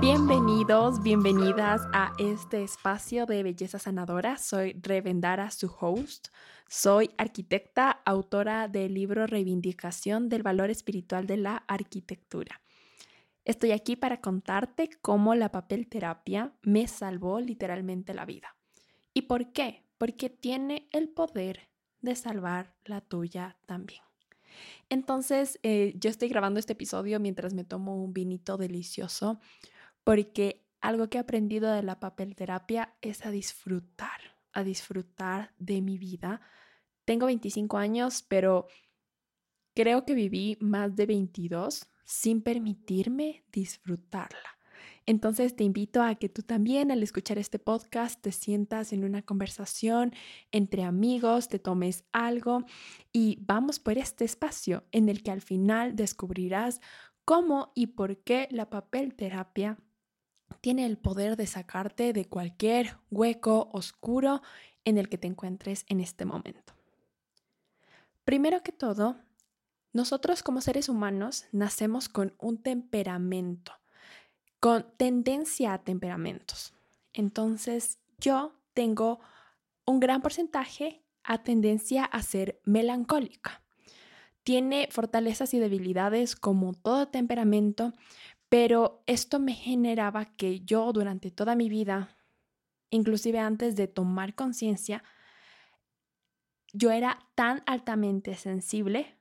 Bienvenidos, bienvenidas a este espacio de belleza sanadora. Soy Revendara, su host. Soy arquitecta, autora del libro Reivindicación del Valor Espiritual de la Arquitectura. Estoy aquí para contarte cómo la papel terapia me salvó literalmente la vida. ¿Y por qué? Porque tiene el poder de salvar la tuya también. Entonces, eh, yo estoy grabando este episodio mientras me tomo un vinito delicioso, porque algo que he aprendido de la papel terapia es a disfrutar, a disfrutar de mi vida. Tengo 25 años, pero creo que viví más de 22 sin permitirme disfrutarla. Entonces te invito a que tú también al escuchar este podcast te sientas en una conversación entre amigos, te tomes algo y vamos por este espacio en el que al final descubrirás cómo y por qué la papel terapia tiene el poder de sacarte de cualquier hueco oscuro en el que te encuentres en este momento. Primero que todo, nosotros como seres humanos nacemos con un temperamento, con tendencia a temperamentos. Entonces yo tengo un gran porcentaje a tendencia a ser melancólica. Tiene fortalezas y debilidades como todo temperamento, pero esto me generaba que yo durante toda mi vida, inclusive antes de tomar conciencia, yo era tan altamente sensible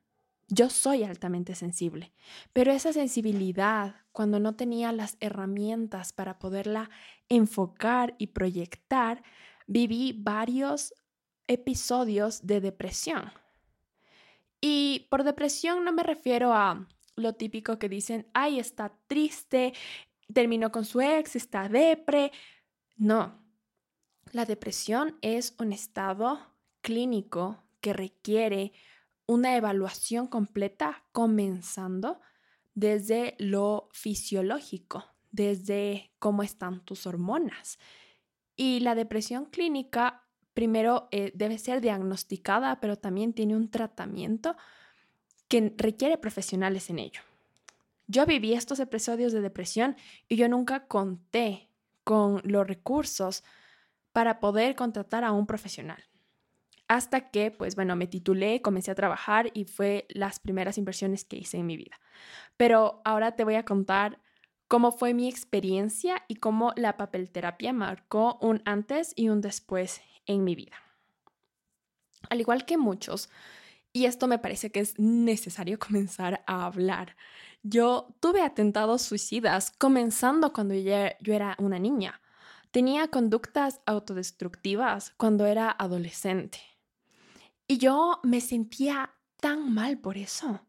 yo soy altamente sensible, pero esa sensibilidad, cuando no tenía las herramientas para poderla enfocar y proyectar, viví varios episodios de depresión. Y por depresión no me refiero a lo típico que dicen, ay, está triste, terminó con su ex, está depre. No, la depresión es un estado clínico que requiere una evaluación completa comenzando desde lo fisiológico, desde cómo están tus hormonas. Y la depresión clínica primero eh, debe ser diagnosticada, pero también tiene un tratamiento que requiere profesionales en ello. Yo viví estos episodios de depresión y yo nunca conté con los recursos para poder contratar a un profesional hasta que, pues bueno, me titulé, comencé a trabajar y fue las primeras inversiones que hice en mi vida. Pero ahora te voy a contar cómo fue mi experiencia y cómo la papelterapia marcó un antes y un después en mi vida. Al igual que muchos, y esto me parece que es necesario comenzar a hablar. Yo tuve atentados suicidas comenzando cuando yo era una niña. Tenía conductas autodestructivas cuando era adolescente. Y yo me sentía tan mal por eso.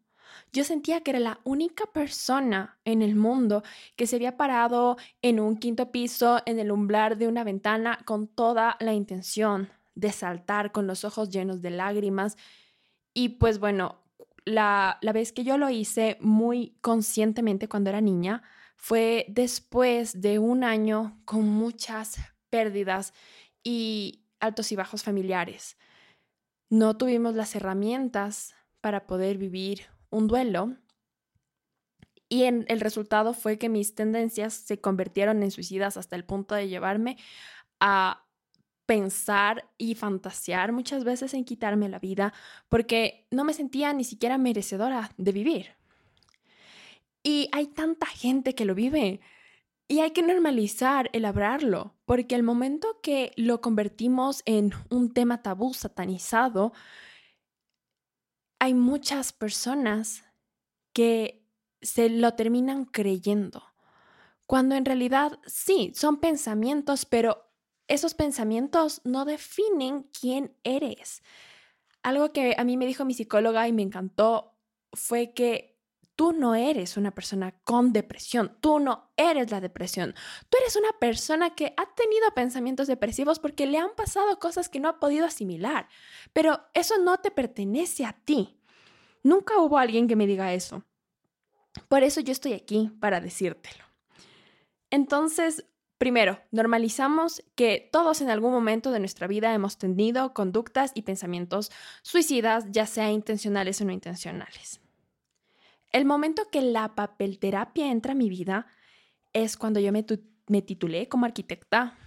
Yo sentía que era la única persona en el mundo que se había parado en un quinto piso, en el umbral de una ventana, con toda la intención de saltar, con los ojos llenos de lágrimas. Y pues bueno, la, la vez que yo lo hice muy conscientemente cuando era niña fue después de un año con muchas pérdidas y altos y bajos familiares no tuvimos las herramientas para poder vivir un duelo y el resultado fue que mis tendencias se convirtieron en suicidas hasta el punto de llevarme a pensar y fantasear muchas veces en quitarme la vida porque no me sentía ni siquiera merecedora de vivir. Y hay tanta gente que lo vive. Y hay que normalizar el hablarlo, porque el momento que lo convertimos en un tema tabú satanizado, hay muchas personas que se lo terminan creyendo, cuando en realidad sí, son pensamientos, pero esos pensamientos no definen quién eres. Algo que a mí me dijo mi psicóloga y me encantó fue que Tú no eres una persona con depresión, tú no eres la depresión. Tú eres una persona que ha tenido pensamientos depresivos porque le han pasado cosas que no ha podido asimilar, pero eso no te pertenece a ti. Nunca hubo alguien que me diga eso. Por eso yo estoy aquí para decírtelo. Entonces, primero, normalizamos que todos en algún momento de nuestra vida hemos tenido conductas y pensamientos suicidas, ya sea intencionales o no intencionales. El momento que la papelterapia entra a mi vida es cuando yo me, titulé como arquitecta.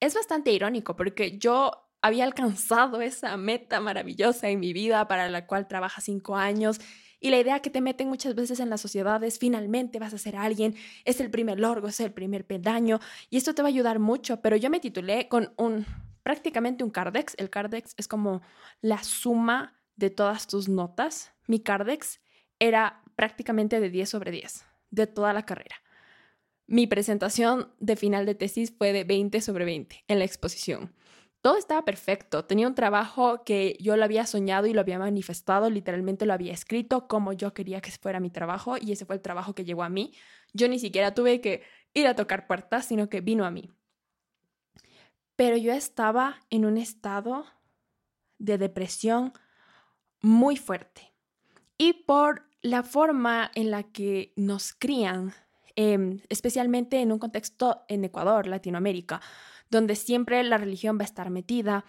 Es bastante irónico porque yo había alcanzado esa meta maravillosa en mi vida para la cual trabaja cinco años y la idea que te meten muchas veces en la sociedad es finalmente vas a ser alguien, es el primer logro, es el primer pedaño y esto te va a ayudar mucho, pero yo me titulé con un prácticamente un cardex. El cardex es como la suma de todas tus notas. Mi cardex era prácticamente de 10 sobre 10 de toda la carrera. Mi presentación de final de tesis fue de 20 sobre 20 en la exposición. Todo estaba perfecto. Tenía un trabajo que yo lo había soñado y lo había manifestado, literalmente lo había escrito como yo quería que fuera mi trabajo y ese fue el trabajo que llegó a mí. Yo ni siquiera tuve que ir a tocar puertas, sino que vino a mí. Pero yo estaba en un estado de depresión muy fuerte. Y por la forma en la que nos crían Em, especialmente en un contexto en Ecuador, Latinoamérica, donde siempre la religión va a estar metida.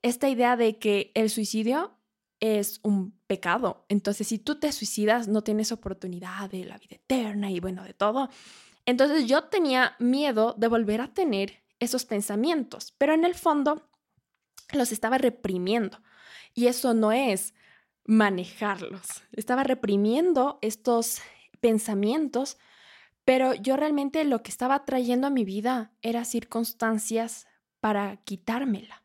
Esta idea de que el suicidio es un pecado. Entonces, si tú te suicidas, no tienes oportunidad de la vida eterna y bueno, de todo. Entonces, yo tenía miedo de volver a tener esos pensamientos, pero en el fondo los estaba reprimiendo. Y eso no es manejarlos. Estaba reprimiendo estos pensamientos pero yo realmente lo que estaba trayendo a mi vida era circunstancias para quitármela.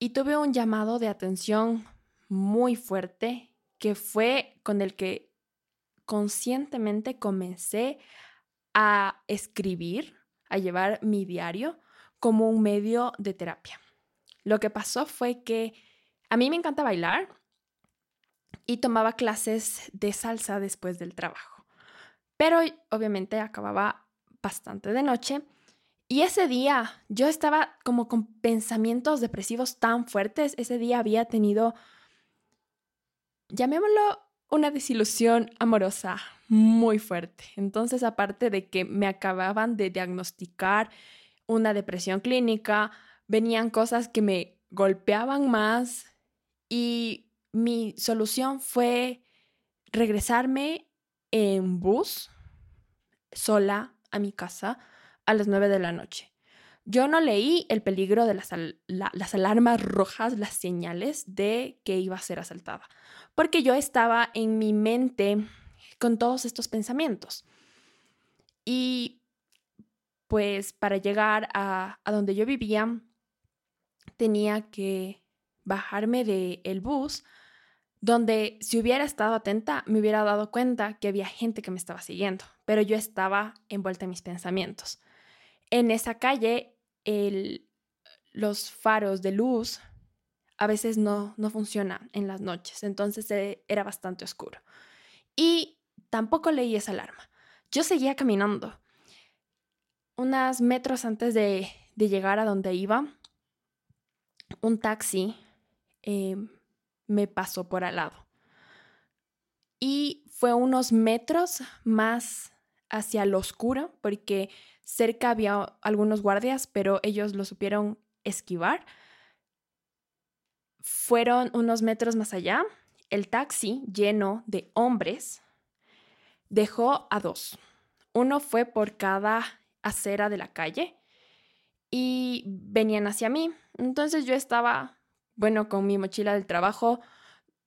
Y tuve un llamado de atención muy fuerte que fue con el que conscientemente comencé a escribir, a llevar mi diario como un medio de terapia. Lo que pasó fue que a mí me encanta bailar y tomaba clases de salsa después del trabajo. Pero obviamente acababa bastante de noche. Y ese día yo estaba como con pensamientos depresivos tan fuertes. Ese día había tenido, llamémoslo, una desilusión amorosa muy fuerte. Entonces, aparte de que me acababan de diagnosticar una depresión clínica, venían cosas que me golpeaban más y mi solución fue regresarme en bus sola a mi casa a las 9 de la noche. Yo no leí el peligro de las, las, alarmas rojas, las señales de que iba a ser asaltada, porque yo estaba en mi mente con todos estos pensamientos. Y pues para llegar a, a donde yo vivía, tenía que bajarme del el bus donde si hubiera estado atenta me hubiera dado cuenta que había gente que me estaba siguiendo, pero yo estaba envuelta en mis pensamientos. En esa calle, los faros de luz a veces no, no funcionan en las noches, entonces eh, era bastante oscuro. Y tampoco leí esa alarma. Yo seguía caminando. Unos metros antes de, llegar a donde iba, un taxi eh, me pasó por al lado. Y fue unos metros más hacia lo oscuro, porque cerca había algunos guardias, pero ellos lo supieron esquivar. Fueron unos metros más allá. El taxi, lleno de hombres, dejó a dos. Uno fue por cada acera de la calle y venían hacia mí. Entonces yo estaba bueno, con mi mochila del trabajo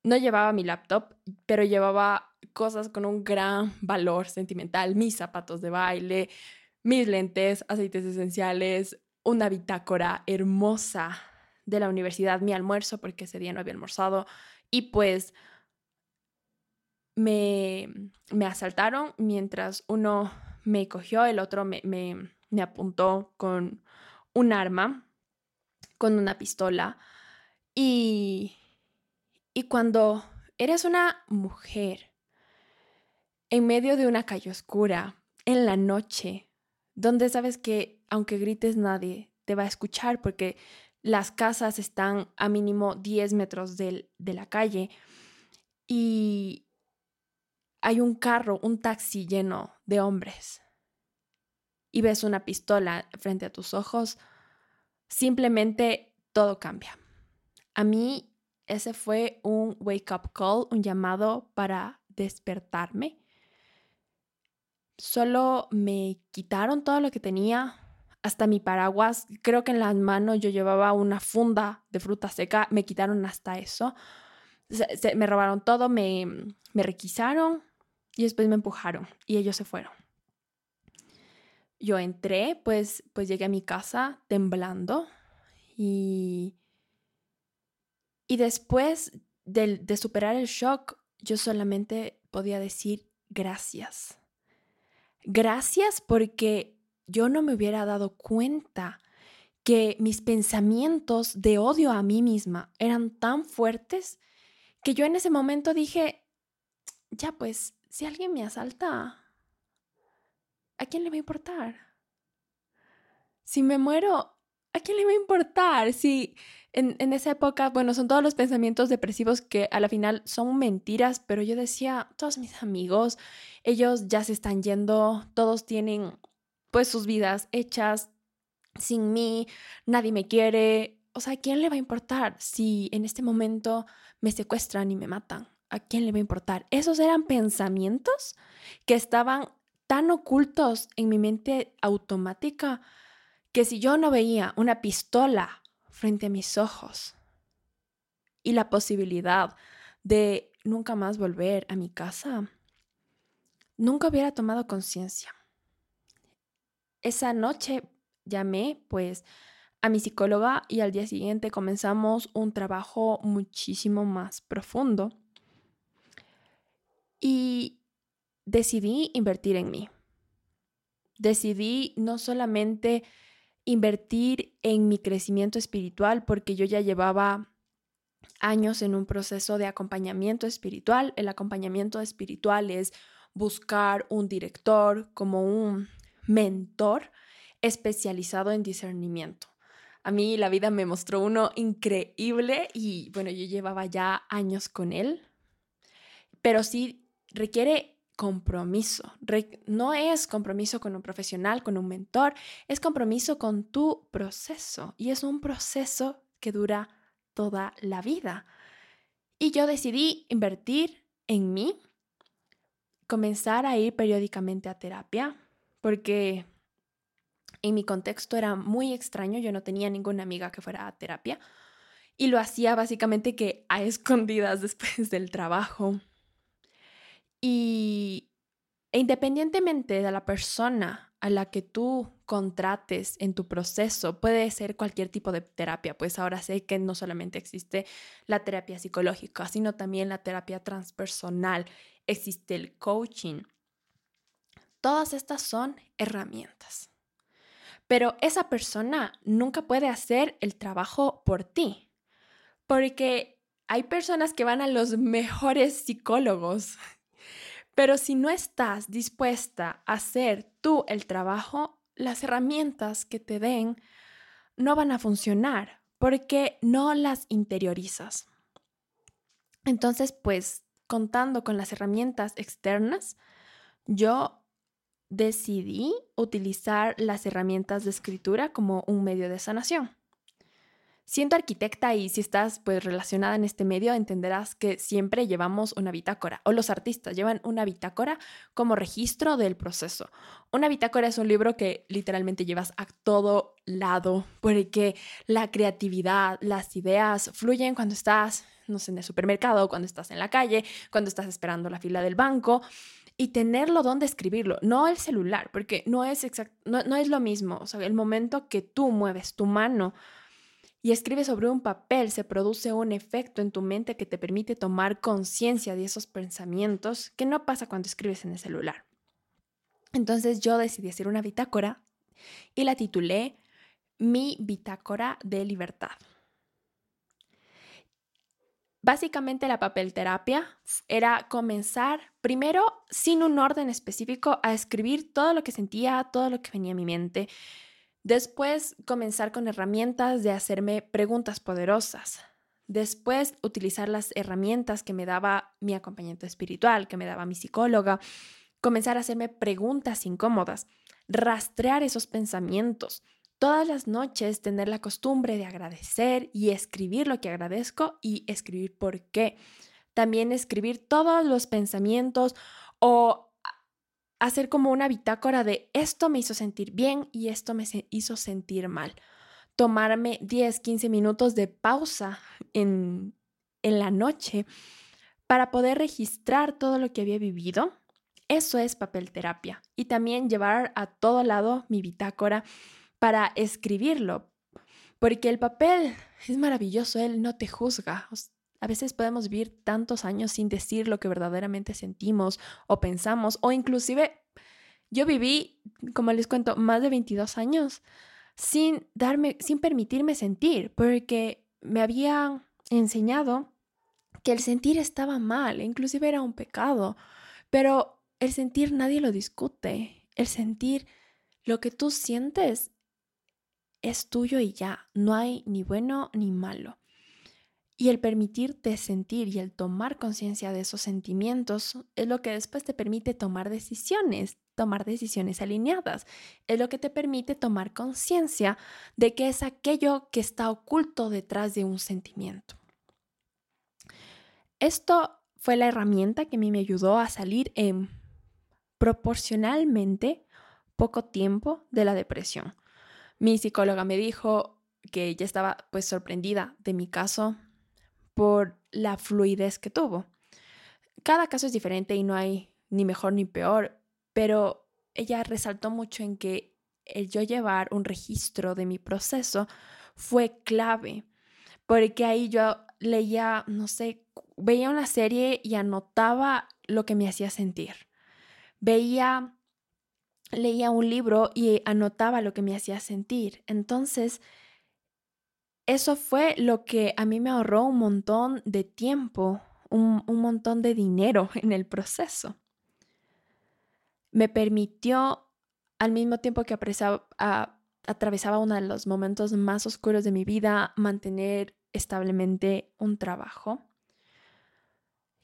no llevaba mi laptop, pero llevaba cosas con un gran valor sentimental, mis zapatos de baile, mis lentes, aceites esenciales, una bitácora hermosa de la universidad, mi almuerzo, porque ese día no había almorzado, y pues me, me asaltaron mientras uno me cogió, el otro me, apuntó con un arma, con una pistola y, y cuando eres una mujer en medio de una calle oscura, en la noche, donde sabes que aunque grites nadie te va a escuchar porque las casas están a mínimo 10 metros de, de la calle y hay un carro, un taxi lleno de hombres y ves una pistola frente a tus ojos, simplemente todo cambia. A mí ese fue un wake up call, un llamado para despertarme. Solo me quitaron todo lo que tenía, hasta mi paraguas. Creo que en las manos yo llevaba una funda de fruta seca, me quitaron hasta eso. me robaron todo, me, me requisaron y después me empujaron y ellos se fueron. Yo entré, pues, pues llegué a mi casa temblando y, y después de, de superar el shock, yo solamente podía decir gracias. Gracias porque yo no me hubiera dado cuenta que mis pensamientos de odio a mí misma eran tan fuertes que yo en ese momento dije, ya pues, si alguien me asalta, ¿a quién le va a importar? Si me muero, ¿a quién le va a importar? Si en, esa época, bueno, son todos los pensamientos depresivos que a la final son mentiras, pero yo decía, todos mis amigos, ellos ya se están yendo, todos tienen pues sus vidas hechas sin mí, nadie me quiere. O sea, ¿a quién le va a importar si en este momento me secuestran y me matan? ¿A quién le va a importar? Esos eran pensamientos que estaban tan ocultos en mi mente automática que si yo no veía una pistola frente a mis ojos y la posibilidad de nunca más volver a mi casa, nunca hubiera tomado conciencia. Esa noche llamé pues a mi psicóloga y al día siguiente comenzamos un trabajo muchísimo más profundo y decidí invertir en mí. Decidí no solamente invertir en mi crecimiento espiritual porque yo ya llevaba años en un proceso de acompañamiento espiritual. El acompañamiento espiritual es buscar un director como un mentor especializado en discernimiento. A mí la vida me mostró uno increíble y bueno, yo llevaba ya años con él, pero sí requiere compromiso. no es compromiso con un profesional, con un mentor, es compromiso con tu proceso y es un proceso que dura toda la vida. Y yo decidí invertir en mí, comenzar a ir periódicamente a terapia, porque en mi contexto era muy extraño, yo no tenía ninguna amiga que fuera a terapia y lo hacía básicamente que a escondidas después del trabajo. Y e independientemente de la persona a la que tú contrates en tu proceso, puede ser cualquier tipo de terapia, pues ahora sé que no solamente existe la terapia psicológica, sino también la terapia transpersonal, existe el coaching, Todas estas son herramientas. Pero esa persona nunca puede hacer el trabajo por ti, porque hay personas que van a los mejores psicólogos, pero si no estás dispuesta a hacer tú el trabajo, las herramientas que te den no van a funcionar porque no las interiorizas. Entonces, pues, contando con las herramientas externas, yo decidí utilizar las herramientas de escritura como un medio de sanación. Siendo arquitecta y si estás pues relacionada en este medio, entenderás que siempre llevamos una bitácora o los artistas llevan una bitácora como registro del proceso. Una bitácora es un libro que literalmente llevas a todo lado porque la creatividad, las ideas fluyen cuando estás, no sé, en el supermercado, cuando estás en la calle, cuando estás esperando la fila del banco y tenerlo donde escribirlo, no el celular, porque no es, no, no es lo mismo. O sea, el momento que tú mueves tu mano y escribes sobre un papel, se produce un efecto en tu mente que te permite tomar conciencia de esos pensamientos que no pasa cuando escribes en el celular. Entonces yo decidí hacer una bitácora y la titulé Mi bitácora de libertad. Básicamente la papelterapia era comenzar primero sin un orden específico a escribir todo lo que sentía, todo lo que venía a mi mente. Después comenzar con herramientas de hacerme preguntas poderosas. Después utilizar las herramientas que me daba mi acompañante espiritual, que me daba mi psicóloga. Comenzar a hacerme preguntas incómodas. Rastrear esos pensamientos todas las noches tener la costumbre de agradecer y escribir lo que agradezco y escribir por qué. también escribir todos los pensamientos o hacer como una bitácora de esto me hizo sentir bien y esto me hizo sentir mal. Tomarme 10, 15 minutos de pausa en, en la noche para poder registrar todo lo que había vivido. Eso es papel terapia. Y también llevar a todo lado mi bitácora para escribirlo. Porque el papel es maravilloso, él no te juzga. A veces podemos vivir tantos años sin decir lo que verdaderamente sentimos o pensamos, o inclusive yo viví, como les cuento, más de 22 años sin darme, sin permitirme sentir, porque me habían enseñado que el sentir estaba mal, inclusive era un pecado, pero el sentir nadie lo discute, el sentir lo que tú sientes es tuyo y ya, no hay ni bueno ni malo. Y el permitirte sentir y el tomar conciencia de esos sentimientos es lo que después te permite tomar decisiones, tomar decisiones alineadas. Es lo que te permite tomar conciencia de que es aquello que está oculto detrás de un sentimiento. Esto fue la herramienta que a mí me ayudó a salir en proporcionalmente poco tiempo de la depresión. Mi psicóloga me dijo que ella estaba pues sorprendida de mi caso, por la fluidez que tuvo. Cada caso es diferente y no hay ni mejor ni peor, pero ella resaltó mucho en que el yo llevar un registro de mi proceso fue clave, porque ahí yo leía, no sé, veía una serie y anotaba lo que me hacía sentir. Veía, leía un libro y anotaba lo que me hacía sentir. Entonces, eso fue lo que a mí me ahorró un montón de tiempo, un, montón de dinero en el proceso. Me permitió, al mismo tiempo que atravesaba uno de los momentos más oscuros de mi vida, mantener establemente un trabajo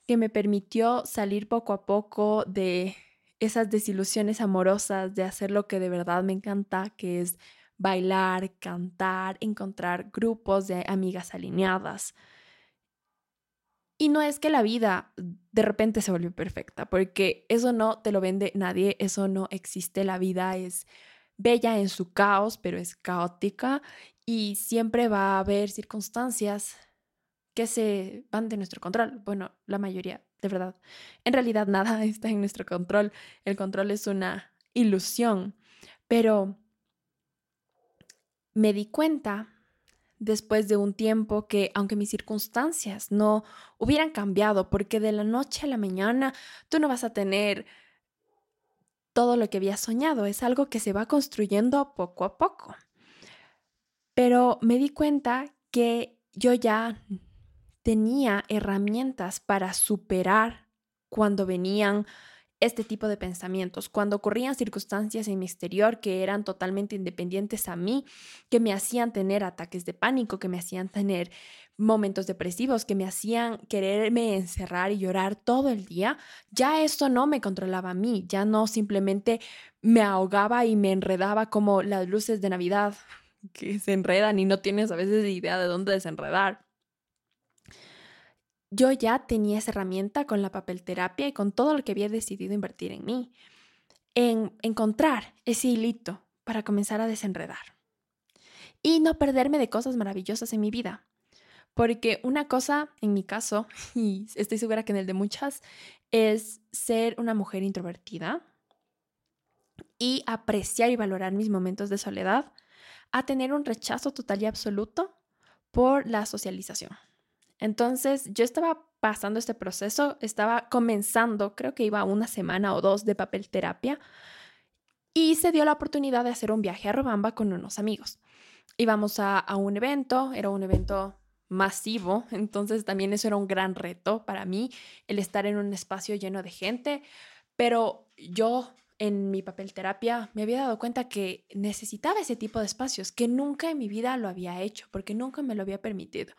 que me permitió salir poco a poco de esas desilusiones amorosas, de hacer lo que de verdad me encanta, que es bailar, cantar, encontrar grupos de amigas alineadas. Y no es que la vida de repente se volvió perfecta, porque eso no te lo vende nadie, eso no existe. La vida es bella en su caos, pero es caótica y siempre va a haber circunstancias que se van de nuestro control. Bueno, la mayoría, de verdad. En realidad nada está en nuestro control. El control es una ilusión, pero me di cuenta después de un tiempo que aunque mis circunstancias no hubieran cambiado, porque de la noche a la mañana tú no vas a tener todo lo que habías soñado, es algo que se va construyendo poco a poco. Pero me di cuenta que yo ya tenía herramientas para superar cuando venían este tipo de pensamientos, cuando ocurrían circunstancias en mi exterior que eran totalmente independientes a mí, que me hacían tener ataques de pánico, que me hacían tener momentos depresivos, que me hacían quererme encerrar y llorar todo el día, ya esto no me controlaba a mí, ya no simplemente me ahogaba y me enredaba como las luces de Navidad que se enredan y no tienes a veces idea de dónde desenredar yo ya tenía esa herramienta con la papelterapia y con todo lo que había decidido invertir en mí, en encontrar ese hilito para comenzar a desenredar y no perderme de cosas maravillosas en mi vida. Porque una cosa, en mi caso, y estoy segura que en el de muchas, es ser una mujer introvertida y apreciar y valorar mis momentos de soledad, a tener un rechazo total y absoluto por la socialización. Entonces yo estaba pasando este proceso, estaba comenzando, creo que iba una semana o dos de papel terapia y se dio la oportunidad de hacer un viaje a Robamba con unos amigos. Íbamos a, a un evento, era un evento masivo, entonces también eso era un gran reto para mí, el estar en un espacio lleno de gente, pero yo en mi papel terapia me había dado cuenta que necesitaba ese tipo de espacios, que nunca en mi vida lo había hecho, porque nunca me lo había permitido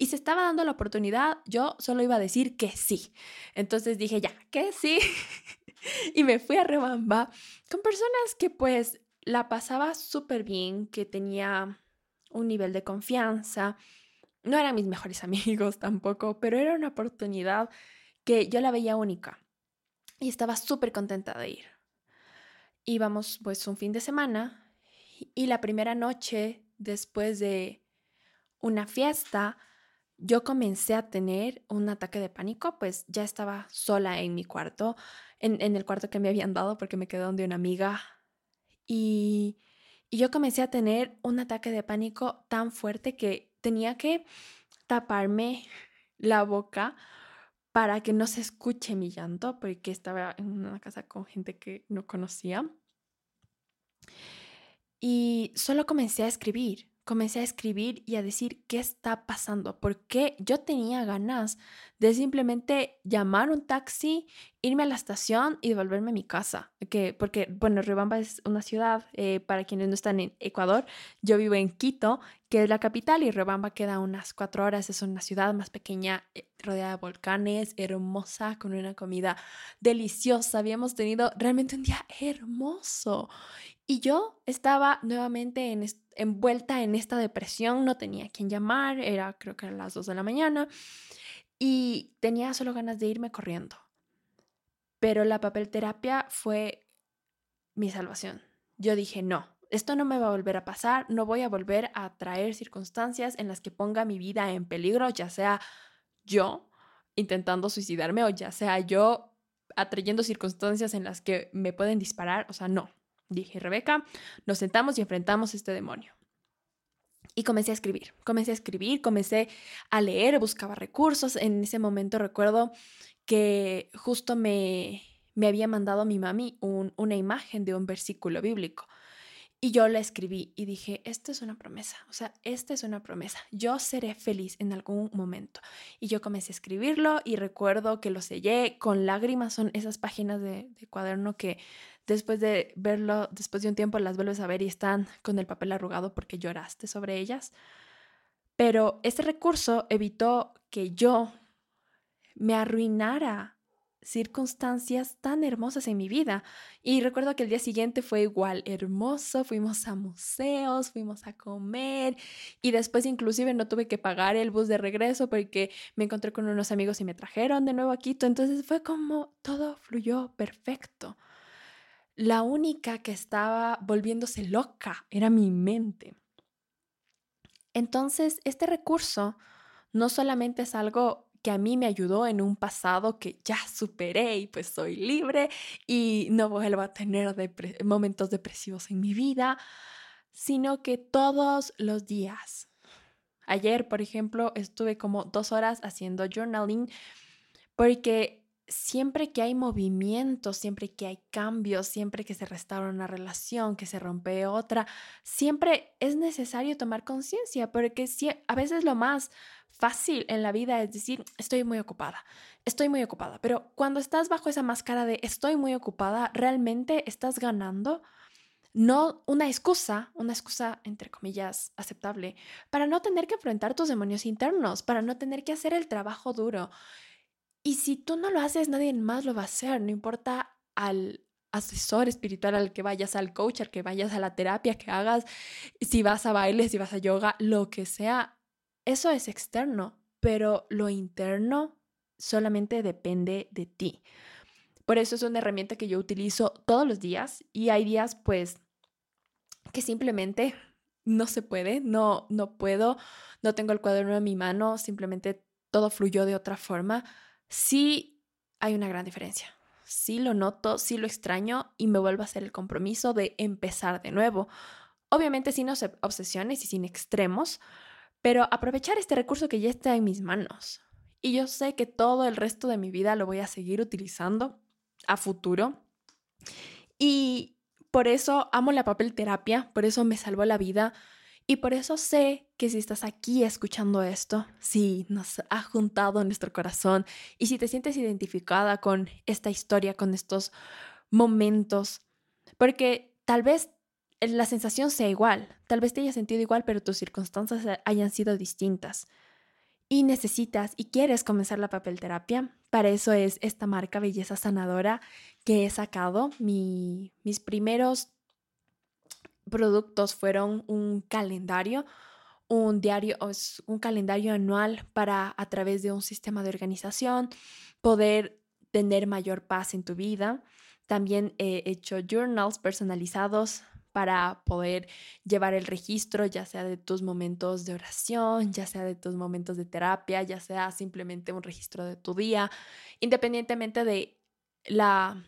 y se estaba dando la oportunidad, yo solo iba a decir que sí. Entonces dije, ya, que sí. y me fui a Rebamba con personas que pues la pasaba súper bien, que tenía un nivel de confianza, No eran mis mejores amigos tampoco, pero era una oportunidad que yo la veía única y estaba súper contenta de ir. Íbamos pues un fin de semana y la primera noche después de una fiesta, yo comencé a tener un ataque de pánico, pues ya estaba sola en mi cuarto, en, el cuarto que me habían dado porque me quedé donde una amiga. Y, y yo comencé a tener un ataque de pánico tan fuerte que tenía que taparme la boca para que no se escuche mi llanto, porque estaba en una casa con gente que no conocía. Y solo comencé a escribir comencé a escribir y a decir qué está pasando, porque yo tenía ganas de simplemente llamar un taxi, irme a la estación y devolverme a mi casa. Que, porque, bueno, Riobamba es una ciudad, eh, para quienes no están en Ecuador, yo vivo en Quito, que es la capital, y Riobamba queda unas cuatro horas, es una ciudad más pequeña, eh, rodeada de volcanes, hermosa, con una comida deliciosa. Habíamos tenido realmente un día hermoso. Y yo estaba nuevamente en, envuelta en esta depresión, no tenía quien llamar, era creo que eran las 2 de la mañana y tenía solo ganas de irme corriendo. Pero la papelterapia fue mi salvación. Yo dije, no, esto no me va a volver a pasar, no voy a volver a traer circunstancias en las que ponga mi vida en peligro, ya sea yo intentando suicidarme o ya sea yo atrayendo circunstancias en las que me pueden disparar, o sea, no, Dije, Rebeca, nos sentamos y enfrentamos este demonio. Y comencé a escribir, comencé a escribir, comencé a leer, buscaba recursos. En ese momento recuerdo que justo me, me había mandado mi mami una imagen de un versículo bíblico. Y yo la escribí y dije, esta es una promesa, o sea, esta es una promesa, yo seré feliz en algún momento. Y yo comencé a escribirlo y recuerdo que lo sellé con lágrimas, son esas páginas de, de cuaderno que después de verlo, después de un tiempo las vuelves a ver y están con el papel arrugado porque lloraste sobre ellas. Pero ese recurso evitó que yo me arruinara circunstancias tan hermosas en mi vida. Y recuerdo que el día siguiente fue igual hermoso, fuimos a museos, fuimos a comer y después inclusive no tuve que pagar el bus de regreso porque me encontré con unos amigos y me trajeron de nuevo a Quito. Entonces fue como todo fluyó perfecto. La única que estaba volviéndose loca era mi mente. Entonces, este recurso no solamente es algo que a mí me ayudó en un pasado que ya superé y pues soy libre y no vuelvo a tener momentos depresivos en mi vida, sino que todos los días. Ayer, por ejemplo, estuve como dos horas haciendo journaling porque siempre que hay movimiento, siempre que hay cambios, siempre que se restaura una relación, que se rompe otra, siempre es necesario tomar conciencia, porque a veces lo más fácil en la vida es decir, estoy muy ocupada, estoy muy ocupada, pero cuando estás bajo esa máscara de estoy muy ocupada, realmente estás ganando no una excusa, una excusa entre comillas aceptable, para no tener que enfrentar tus demonios internos, para no tener que hacer el trabajo duro. Y si tú no lo haces, nadie más lo va a hacer, no importa al asesor espiritual al que vayas, al coach, al que vayas a la terapia, que hagas, si vas a baile, si vas a yoga, lo que sea, eso es externo, pero lo interno solamente depende de ti. Por eso es una herramienta que yo utilizo todos los días y hay días pues que simplemente no se puede, no no puedo, no tengo el cuaderno en mi mano, simplemente todo fluyó de otra forma, sí hay una gran diferencia. Sí lo noto, sí lo extraño y me vuelvo a hacer el compromiso de empezar de nuevo. Obviamente sin obsesiones y sin extremos, pero aprovechar este recurso que ya está en mis manos. Y yo sé que todo el resto de mi vida lo voy a seguir utilizando a futuro. Y por eso amo la papel terapia, por eso me salvó la vida, y por eso sé que si estás aquí escuchando esto, si nos ha juntado nuestro corazón y si te sientes identificada con esta historia, con estos momentos, porque tal vez la sensación sea igual, tal vez te hayas sentido igual, pero tus circunstancias hayan sido distintas. Y necesitas y quieres comenzar la papelterapia. Para eso es esta marca Belleza Sanadora que he sacado. mis primeros productos fueron un calendario, un diario un calendario anual para a través de un sistema de organización poder tener mayor paz en tu vida. También he hecho journals personalizados para poder llevar el registro, ya sea de tus momentos de oración, ya sea de tus momentos de terapia, ya sea simplemente un registro de tu día, independientemente de la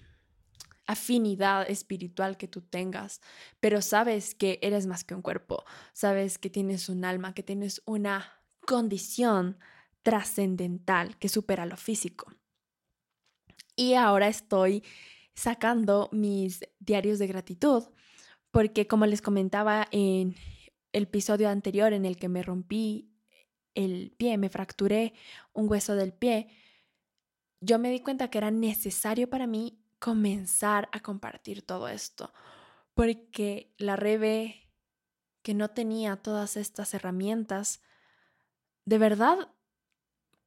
afinidad espiritual que tú tengas, pero sabes que eres más que un cuerpo, sabes que tienes un alma, que tienes una condición trascendental que supera lo físico. Y ahora estoy sacando mis diarios de gratitud porque como les comentaba en el episodio anterior en el que me rompí el pie, me fracturé un hueso del pie, yo me di cuenta que era necesario para mí comenzar a compartir todo esto, porque la Rebe que no tenía todas estas herramientas, de verdad,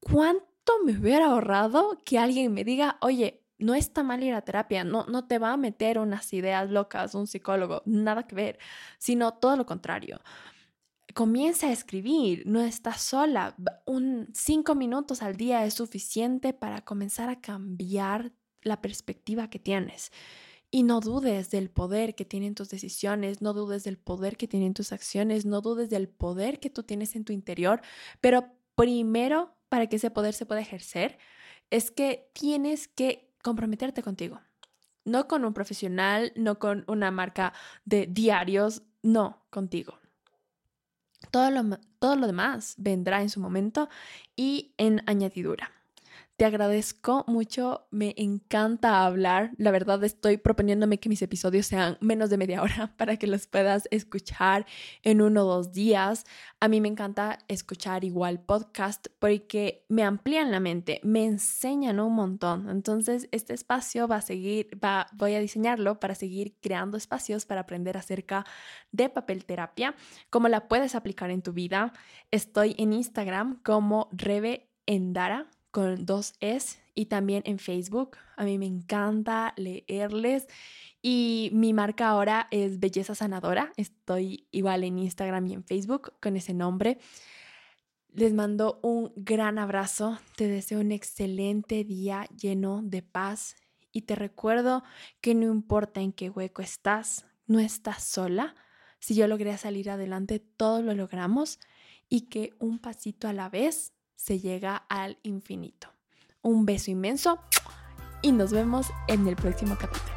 ¿cuánto me hubiera ahorrado que alguien me diga, oye, no está mal ir a terapia, no, no te va a meter unas ideas locas, un psicólogo, nada que ver, sino todo lo contrario. Comienza a escribir, no estás sola. Un cinco minutos al día es suficiente para comenzar a cambiar la perspectiva que tienes. Y no dudes del poder que tienen tus decisiones, no dudes del poder que tienen tus acciones, no dudes del poder que tú tienes en tu interior, pero primero para que ese poder se pueda ejercer es que tienes que comprometerte contigo. No con un profesional, no con una marca de diarios, no, contigo. Todo lo, todo lo demás vendrá en su momento y en añadidura. Te agradezco mucho, me encanta hablar. La verdad estoy proponiéndome que mis episodios sean menos de media hora para que los puedas escuchar en uno o dos días. A mí me encanta escuchar igual podcast porque me amplían la mente, me enseñan un montón. Entonces este espacio va a seguir, va, voy a diseñarlo para seguir creando espacios para aprender acerca de papel terapia, cómo la puedes aplicar en tu vida. Estoy en Instagram como Rebe Endara con dos S y también en Facebook. A mí me encanta leerles y mi marca ahora es Belleza Sanadora. Estoy igual en Instagram y en Facebook con ese nombre. Les mando un gran abrazo, te deseo un excelente día lleno de paz y te recuerdo que no importa en qué hueco estás, no estás sola. Si yo logré salir adelante, todos lo logramos y que un pasito a la vez se llega al infinito. Un beso inmenso y nos vemos en el próximo capítulo.